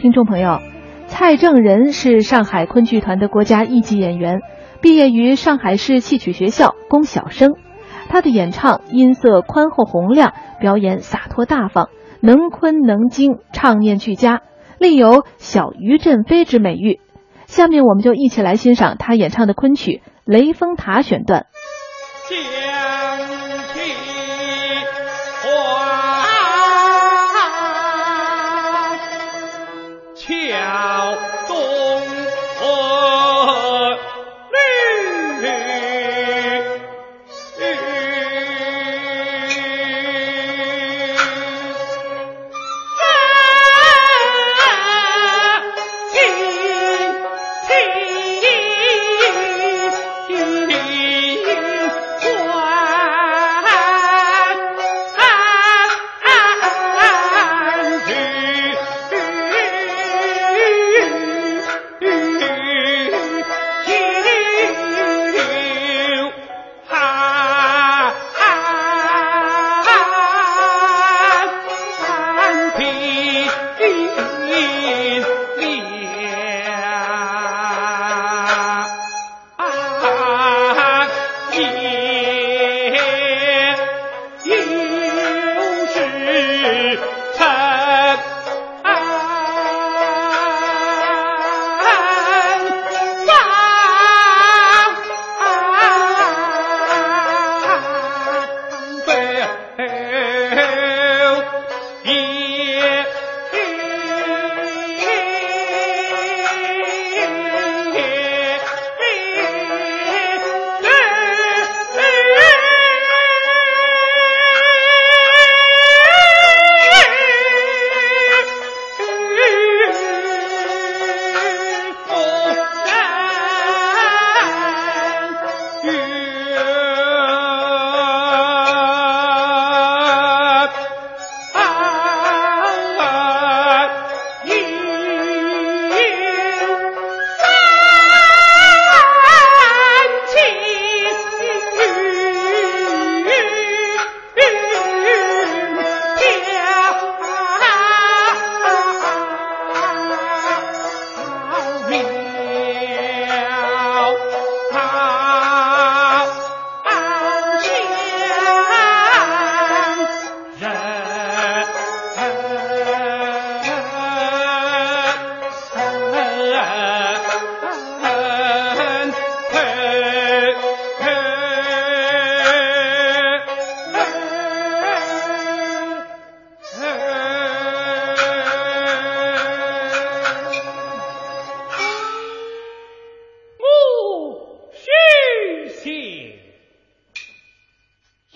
听众朋友，蔡正仁是上海昆剧团的国家一级演员，毕业于上海市戏曲学校，龚小生。他的演唱音色宽厚洪亮，表演洒脱大方，能昆能京，唱念俱佳，另有“小于振飞”之美誉。下面我们就一起来欣赏他演唱的昆曲《雷峰塔》选段。谢谢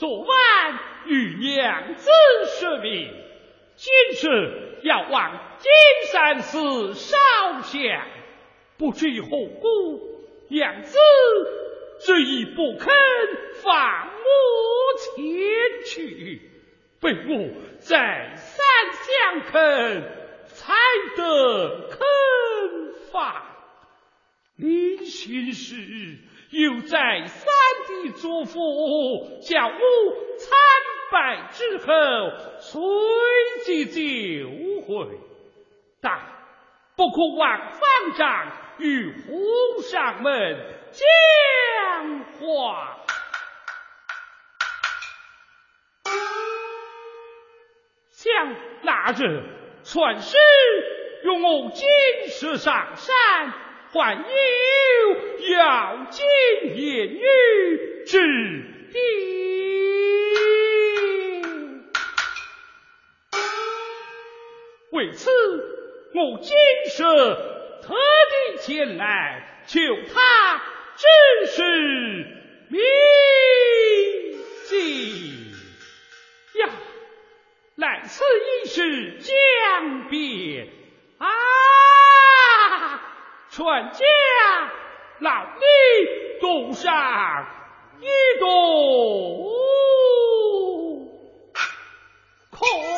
昨晚与娘子说明，今日要往金山寺烧香，不知何故，娘子执意不肯放我前去，被我再三相恳，才得肯放。临行时又再三祖父，叫我参拜之后随即就。会，但不可忘方丈与皇上们讲话。想那日传师用我金石上山，还有要紧言语之地。为此，我今日特地前来求他指示秘籍呀！来此一事将别，全家老李多上一动。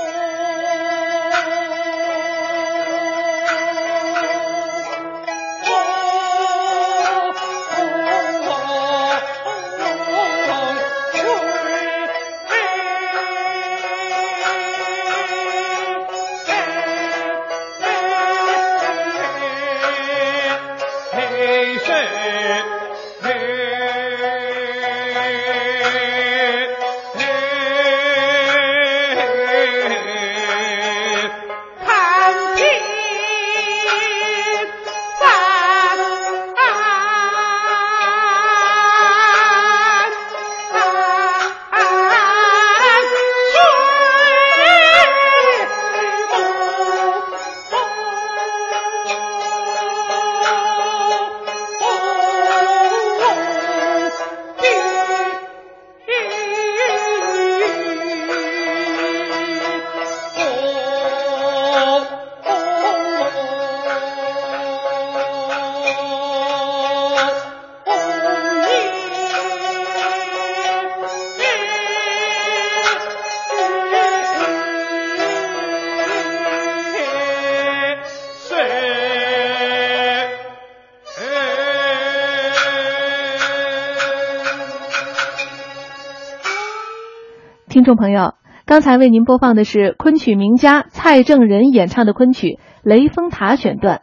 听众朋友，刚才为您播放的是昆曲名家蔡正仁演唱的昆曲《雷峰塔》选段。